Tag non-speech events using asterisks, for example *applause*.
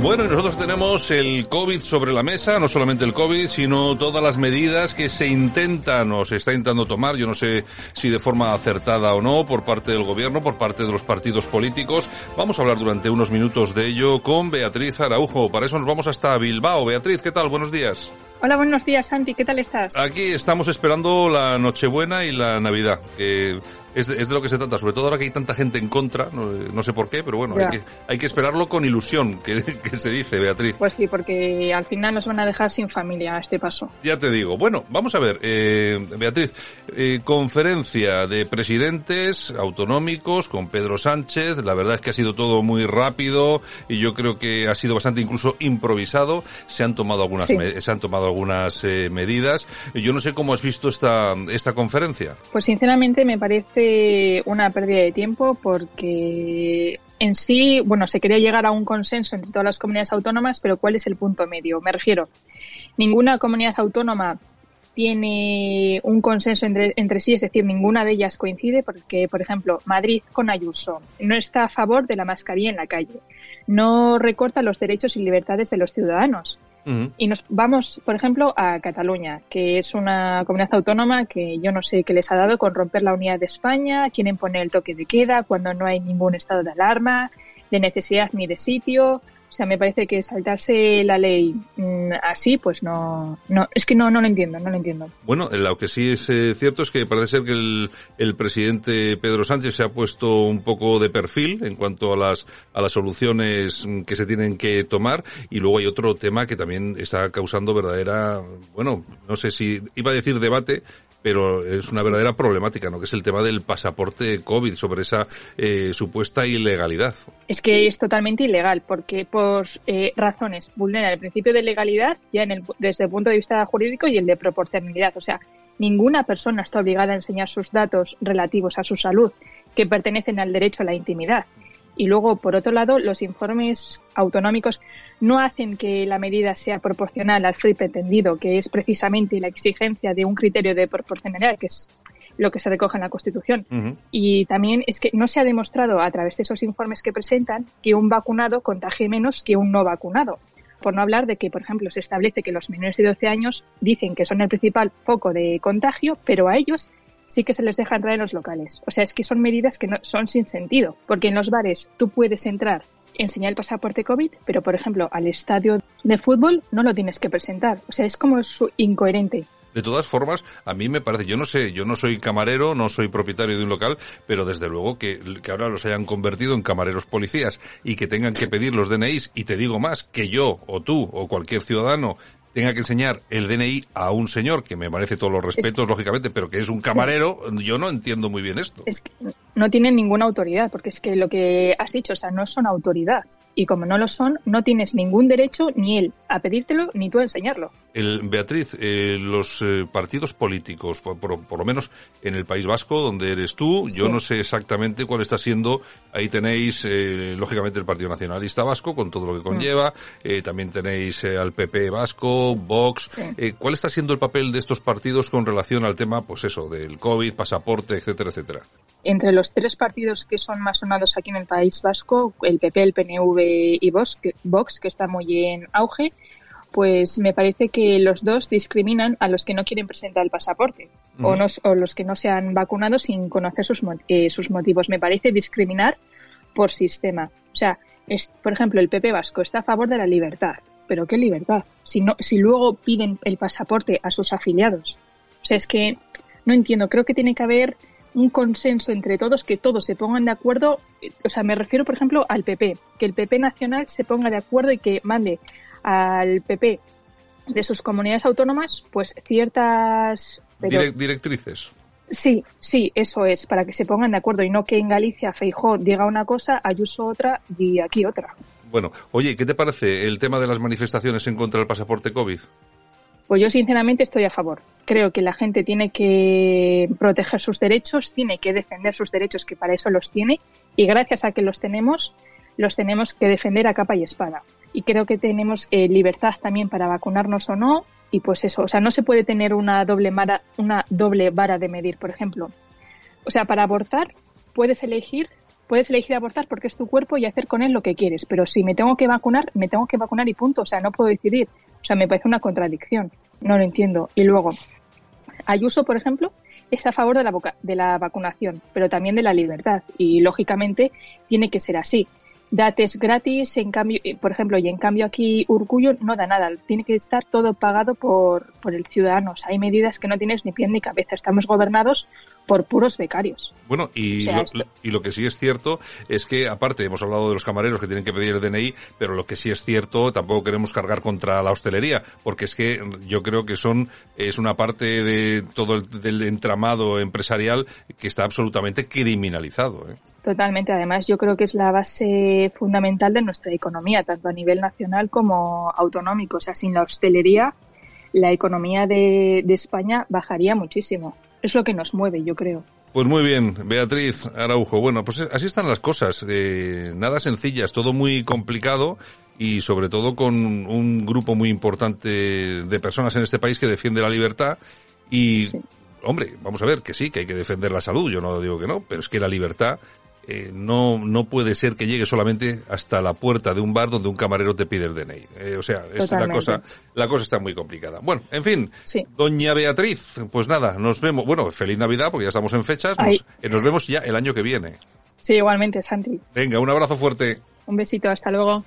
Bueno, y nosotros tenemos el COVID sobre la mesa, no solamente el COVID, sino todas las medidas que se intentan o se está intentando tomar, yo no sé si de forma acertada o no, por parte del gobierno, por parte de los partidos políticos. Vamos a hablar durante unos minutos de ello con Beatriz Araujo. Para eso nos vamos hasta Bilbao. Beatriz, ¿qué tal? Buenos días. Hola, buenos días, Santi. ¿Qué tal estás? Aquí estamos esperando la Nochebuena y la Navidad, que es de, es de, lo que se trata, sobre todo ahora que hay tanta gente en contra, no, no sé por qué, pero bueno, hay que, hay que, esperarlo con ilusión, que, *laughs* que, se dice, Beatriz. Pues sí, porque al final nos van a dejar sin familia a este paso. Ya te digo. Bueno, vamos a ver, eh, Beatriz, eh, conferencia de presidentes autonómicos con Pedro Sánchez, la verdad es que ha sido todo muy rápido y yo creo que ha sido bastante incluso improvisado, se han tomado algunas, sí. se han tomado algunas eh, medidas. Yo no sé cómo has visto esta, esta conferencia. Pues sinceramente me parece una pérdida de tiempo porque en sí, bueno, se quería llegar a un consenso entre todas las comunidades autónomas, pero ¿cuál es el punto medio? Me refiero, ninguna comunidad autónoma tiene un consenso entre, entre, sí, es decir, ninguna de ellas coincide porque, por ejemplo, Madrid con Ayuso no está a favor de la mascarilla en la calle, no recorta los derechos y libertades de los ciudadanos. Y nos vamos, por ejemplo, a Cataluña, que es una comunidad autónoma que yo no sé qué les ha dado con romper la unidad de España, quieren poner el toque de queda cuando no hay ningún estado de alarma, de necesidad ni de sitio. O sea, me parece que saltarse la ley mmm, así, pues no, no, es que no, no lo entiendo, no lo entiendo. Bueno, lo que sí es eh, cierto es que parece ser que el, el, presidente Pedro Sánchez se ha puesto un poco de perfil en cuanto a las, a las soluciones que se tienen que tomar y luego hay otro tema que también está causando verdadera, bueno, no sé si iba a decir debate, pero es una verdadera problemática, ¿no? Que es el tema del pasaporte COVID, sobre esa eh, supuesta ilegalidad. Es que es totalmente ilegal, porque por eh, razones vulnera el principio de legalidad ya en el, desde el punto de vista jurídico y el de proporcionalidad. O sea, ninguna persona está obligada a enseñar sus datos relativos a su salud que pertenecen al derecho a la intimidad. Y luego, por otro lado, los informes autonómicos no hacen que la medida sea proporcional al fin pretendido, que es precisamente la exigencia de un criterio de proporcionalidad, que es lo que se recoge en la Constitución. Uh -huh. Y también es que no se ha demostrado a través de esos informes que presentan que un vacunado contagie menos que un no vacunado. Por no hablar de que, por ejemplo, se establece que los menores de 12 años dicen que son el principal foco de contagio, pero a ellos sí que se les deja entrar en los locales. O sea, es que son medidas que no, son sin sentido, porque en los bares tú puedes entrar, enseñar el pasaporte COVID, pero por ejemplo al estadio de fútbol no lo tienes que presentar. O sea, es como incoherente. De todas formas, a mí me parece, yo no sé, yo no soy camarero, no soy propietario de un local, pero desde luego que, que ahora los hayan convertido en camareros policías y que tengan que pedir los DNIs, y te digo más, que yo o tú o cualquier ciudadano tenga que enseñar el DNI a un señor que me merece todos los respetos, es, lógicamente, pero que es un camarero, sí. yo no entiendo muy bien esto. Es que no tienen ninguna autoridad, porque es que lo que has dicho, o sea, no son autoridad. Y como no lo son, no tienes ningún derecho ni él a pedírtelo ni tú a enseñarlo. El, Beatriz, eh, los eh, partidos políticos, por, por, por, lo menos en el País Vasco, donde eres tú, yo sí. no sé exactamente cuál está siendo, ahí tenéis, eh, lógicamente, el Partido Nacionalista Vasco, con todo lo que conlleva, mm. también tenéis al PP Vasco, Vox. Sí. ¿Cuál está siendo el papel de estos partidos con relación al tema, pues eso, del COVID, pasaporte, etcétera, etcétera? Entre los tres partidos que son más sonados aquí en el País Vasco, el PP, el PNV y Vox, que, Vox, que está muy en auge, pues me parece que los dos discriminan a los que no quieren presentar el pasaporte uh -huh. o, no, o, los que no se han vacunado sin conocer sus, eh, sus motivos. Me parece discriminar por sistema. O sea, es, por ejemplo, el PP Vasco está a favor de la libertad. ¿Pero qué libertad? Si, no, si luego piden el pasaporte a sus afiliados. O sea, es que no entiendo. Creo que tiene que haber un consenso entre todos, que todos se pongan de acuerdo. O sea, me refiero, por ejemplo, al PP. Que el PP nacional se ponga de acuerdo y que mande al PP de sus comunidades autónomas, pues ciertas pero, directrices. Sí, sí, eso es, para que se pongan de acuerdo y no que en Galicia Feijó diga una cosa, Ayuso otra y aquí otra. Bueno, oye, ¿qué te parece el tema de las manifestaciones en contra del pasaporte COVID? Pues yo sinceramente estoy a favor. Creo que la gente tiene que proteger sus derechos, tiene que defender sus derechos, que para eso los tiene, Y gracias a que los tenemos, los tenemos que defender a capa y espada. Y creo que tenemos eh, libertad también para vacunarnos o no. Y pues eso, o sea, no se puede tener una doble, vara, una doble vara de medir, por ejemplo. O sea, para abortar puedes elegir puedes elegir abortar porque es tu cuerpo y hacer con él lo que quieres, pero si me tengo que vacunar, me tengo que vacunar y punto, o sea, no puedo decidir. O sea, me parece una contradicción, no lo entiendo. Y luego, Ayuso, por ejemplo, es a favor de la, de la vacunación, pero también de la libertad y, lógicamente, tiene que ser así dates gratis, en cambio, eh, por ejemplo, y en cambio aquí Urcullo no da nada, tiene que estar todo pagado por, por el ciudadano. hay medidas que no tienes ni pie ni cabeza, estamos gobernados por puros becarios. Bueno, y, lo, y lo que sí es cierto es que, aparte, hemos hablado de los camareros que tienen que pedir el DNI, pero lo que sí es cierto, tampoco queremos cargar contra la hostelería, porque es que yo creo que son, es una parte de todo el del entramado empresarial que está absolutamente criminalizado. ¿eh? Totalmente. Además, yo creo que es la base fundamental de nuestra economía, tanto a nivel nacional como autonómico. O sea, sin la hostelería, la economía de, España bajaría muchísimo. Es lo que nos mueve, yo creo. Pues muy bien, Beatriz Araujo. Bueno, pues así están las cosas. Eh, nada sencillas, todo muy complicado y sobre todo con un grupo muy importante de personas en este país que defiende la libertad y hombre, vamos a ver que sí, que hay que defender la salud, yo no digo que no, pero es que la libertad eh, no, no puede ser que llegue solamente hasta la puerta de un bar donde un camarero te pide el DNI. Eh, o sea, es la cosa, la cosa está muy complicada. Bueno, en fin, doña Beatriz, pues nada, nos vemos. Bueno, feliz Navidad porque ya estamos en fechas. Nos, eh, nos vemos ya el año que viene. Sí, igualmente, Santi. Venga, un abrazo fuerte. Un besito, hasta luego.